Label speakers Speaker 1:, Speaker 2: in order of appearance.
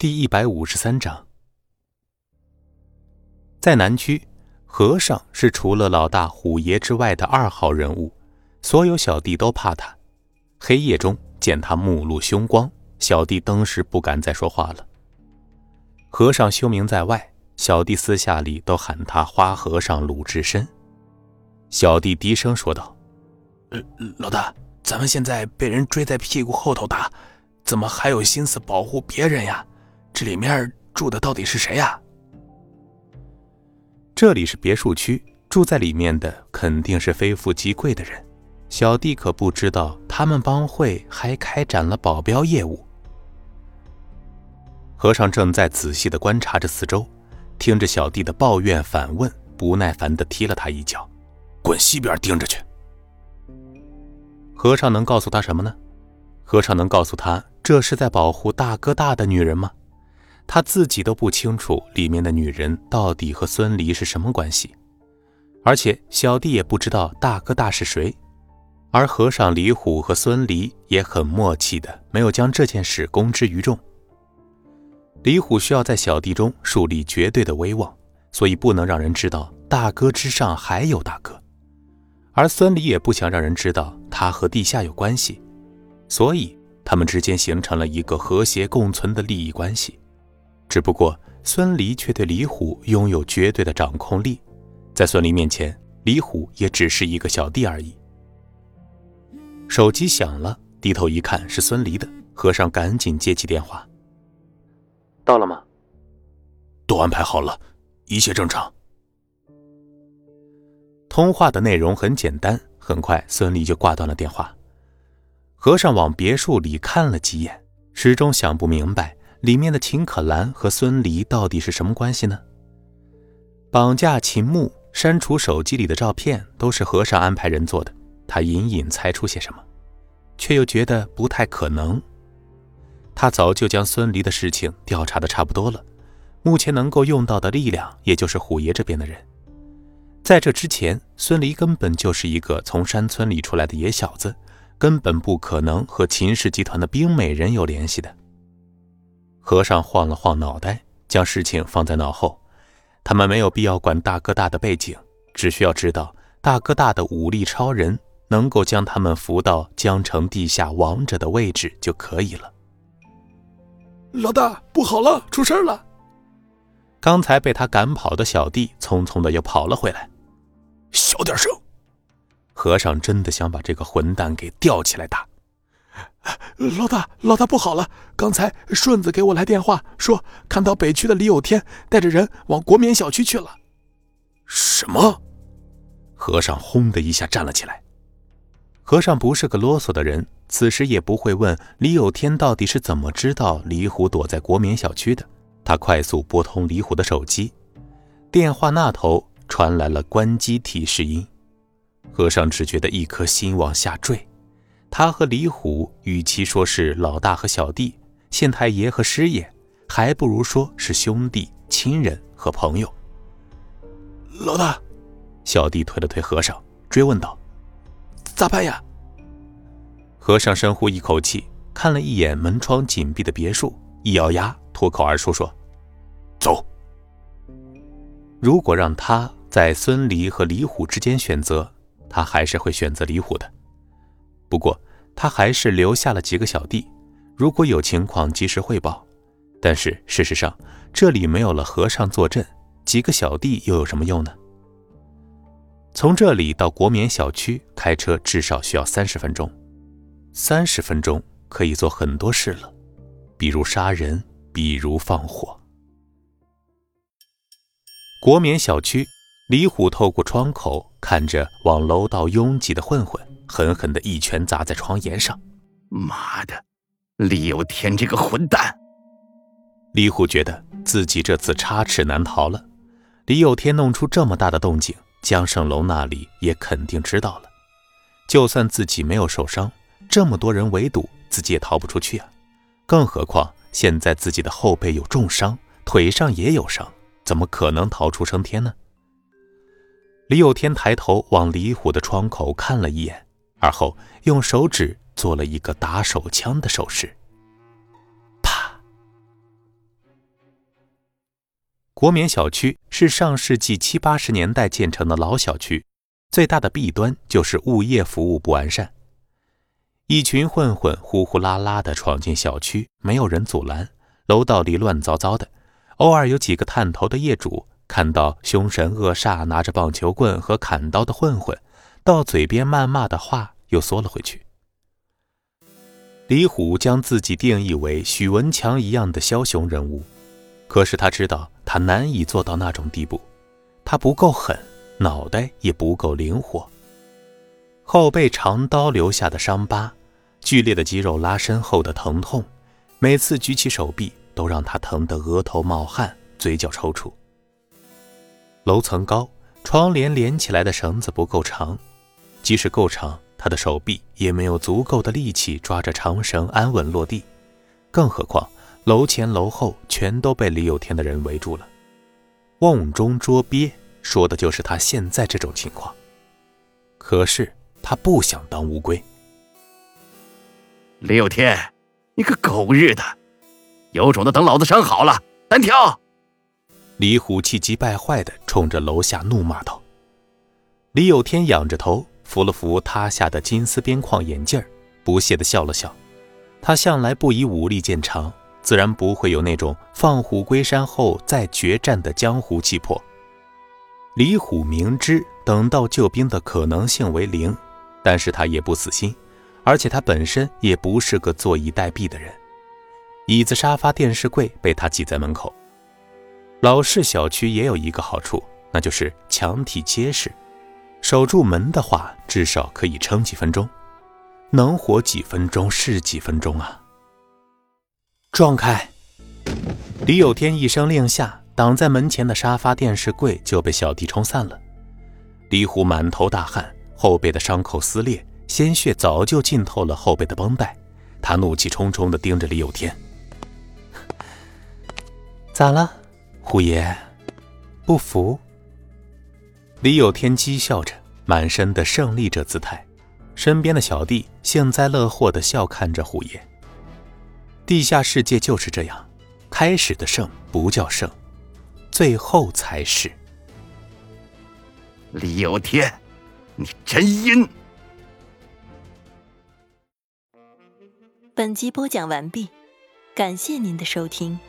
Speaker 1: 第一百五十三章，在南区，和尚是除了老大虎爷之外的二号人物，所有小弟都怕他。黑夜中见他目露凶光，小弟当时不敢再说话了。和尚修名在外，小弟私下里都喊他花和尚鲁智深。小弟低声说道：“
Speaker 2: 呃，老大，咱们现在被人追在屁股后头打，怎么还有心思保护别人呀？”这里面住的到底是谁呀？
Speaker 1: 这里是别墅区，住在里面的肯定是非富即贵的人。小弟可不知道他们帮会还开展了保镖业务。和尚正在仔细的观察着四周，听着小弟的抱怨反问，不耐烦的踢了他一脚：“
Speaker 2: 滚西边盯着去！”
Speaker 1: 和尚能告诉他什么呢？和尚能告诉他这是在保护大哥大的女人吗？他自己都不清楚里面的女人到底和孙离是什么关系，而且小弟也不知道大哥大是谁，而和尚李虎和孙离也很默契的没有将这件事公之于众。李虎需要在小弟中树立绝对的威望，所以不能让人知道大哥之上还有大哥，而孙离也不想让人知道他和地下有关系，所以他们之间形成了一个和谐共存的利益关系。只不过孙离却对李虎拥有绝对的掌控力，在孙离面前，李虎也只是一个小弟而已。手机响了，低头一看是孙离的，和尚赶紧接起电话：“
Speaker 3: 到了吗？
Speaker 2: 都安排好了，一切正常。”
Speaker 1: 通话的内容很简单，很快孙离就挂断了电话。和尚往别墅里看了几眼，始终想不明白。里面的秦可兰和孙离到底是什么关系呢？绑架秦牧、删除手机里的照片，都是和尚安排人做的。他隐隐猜出些什么，却又觉得不太可能。他早就将孙离的事情调查的差不多了，目前能够用到的力量，也就是虎爷这边的人。在这之前，孙离根本就是一个从山村里出来的野小子，根本不可能和秦氏集团的冰美人有联系的。和尚晃了晃脑袋，将事情放在脑后。他们没有必要管大哥大的背景，只需要知道大哥大的武力超人能够将他们扶到江城地下王者的位置就可以了。
Speaker 2: 老大，不好了，出事了！
Speaker 1: 刚才被他赶跑的小弟匆匆的又跑了回来。
Speaker 2: 小点声！
Speaker 1: 和尚真的想把这个混蛋给吊起来打。
Speaker 2: 老大，老大不好了！刚才顺子给我来电话，说看到北区的李有天带着人往国棉小区去了。
Speaker 1: 什么？和尚轰的一下站了起来。和尚不是个啰嗦的人，此时也不会问李有天到底是怎么知道李虎躲在国棉小区的。他快速拨通李虎的手机，电话那头传来了关机提示音。和尚只觉得一颗心往下坠。他和李虎，与其说是老大和小弟、县太爷和师爷，还不如说是兄弟、亲人和朋友。
Speaker 2: 老大，
Speaker 1: 小弟推了推和尚，追问道：“
Speaker 2: 咋办呀？”
Speaker 1: 和尚深呼一口气，看了一眼门窗紧闭的别墅，一咬牙，脱口而出说：“
Speaker 2: 走。”
Speaker 1: 如果让他在孙离和李虎之间选择，他还是会选择李虎的。不过，他还是留下了几个小弟，如果有情况及时汇报。但是事实上，这里没有了和尚坐镇，几个小弟又有什么用呢？从这里到国棉小区开车至少需要三十分钟，三十分钟可以做很多事了，比如杀人，比如放火。国棉小区，李虎透过窗口看着往楼道拥挤的混混。狠狠的一拳砸在床沿上，
Speaker 4: 妈的，李有天这个混蛋！
Speaker 1: 李虎觉得自己这次插翅难逃了。李有天弄出这么大的动静，江胜龙那里也肯定知道了。就算自己没有受伤，这么多人围堵，自己也逃不出去啊！更何况现在自己的后背有重伤，腿上也有伤，怎么可能逃出升天呢？李有天抬头往李虎的窗口看了一眼。而后用手指做了一个打手枪的手势，啪！国棉小区是上世纪七八十年代建成的老小区，最大的弊端就是物业服务不完善。一群混混呼呼啦啦的闯进小区，没有人阻拦，楼道里乱糟糟的。偶尔有几个探头的业主看到凶神恶煞、拿着棒球棍和砍刀的混混，到嘴边谩骂的话又缩了回去。李虎将自己定义为许文强一样的枭雄人物。可是他知道，他难以做到那种地步，他不够狠，脑袋也不够灵活。后背长刀留下的伤疤，剧烈的肌肉拉伸后的疼痛，每次举起手臂都让他疼得额头冒汗，嘴角抽搐。楼层高，窗帘连起来的绳子不够长，即使够长，他的手臂也没有足够的力气抓着长绳安稳落地，更何况。楼前楼后全都被李有天的人围住了，瓮中捉鳖，说的就是他现在这种情况。可是他不想当乌龟。
Speaker 4: 李有天，你个狗日的，有种的等老子伤好了单挑！
Speaker 1: 李虎气急败坏的冲着楼下怒骂道。李有天仰着头，扶了扶塌下的金丝边框眼镜不屑的笑了笑。他向来不以武力见长。自然不会有那种放虎归山后再决战的江湖气魄。李虎明知等到救兵的可能性为零，但是他也不死心，而且他本身也不是个坐以待毙的人。椅子、沙发、电视柜被他挤在门口。老式小区也有一个好处，那就是墙体结实，守住门的话，至少可以撑几分钟。能活几分钟是几分钟啊！撞开！李有天一声令下，挡在门前的沙发、电视柜就被小弟冲散了。李虎满头大汗，后背的伤口撕裂，鲜血早就浸透了后背的绷带。他怒气冲冲地盯着李有天：“ 咋了，虎爷？不服？”李有天讥笑着，满身的胜利者姿态。身边的小弟幸灾乐祸地笑看着虎爷。地下世界就是这样，开始的胜不叫胜，最后才是。
Speaker 4: 李有天，你真阴！
Speaker 5: 本集播讲完毕，感谢您的收听。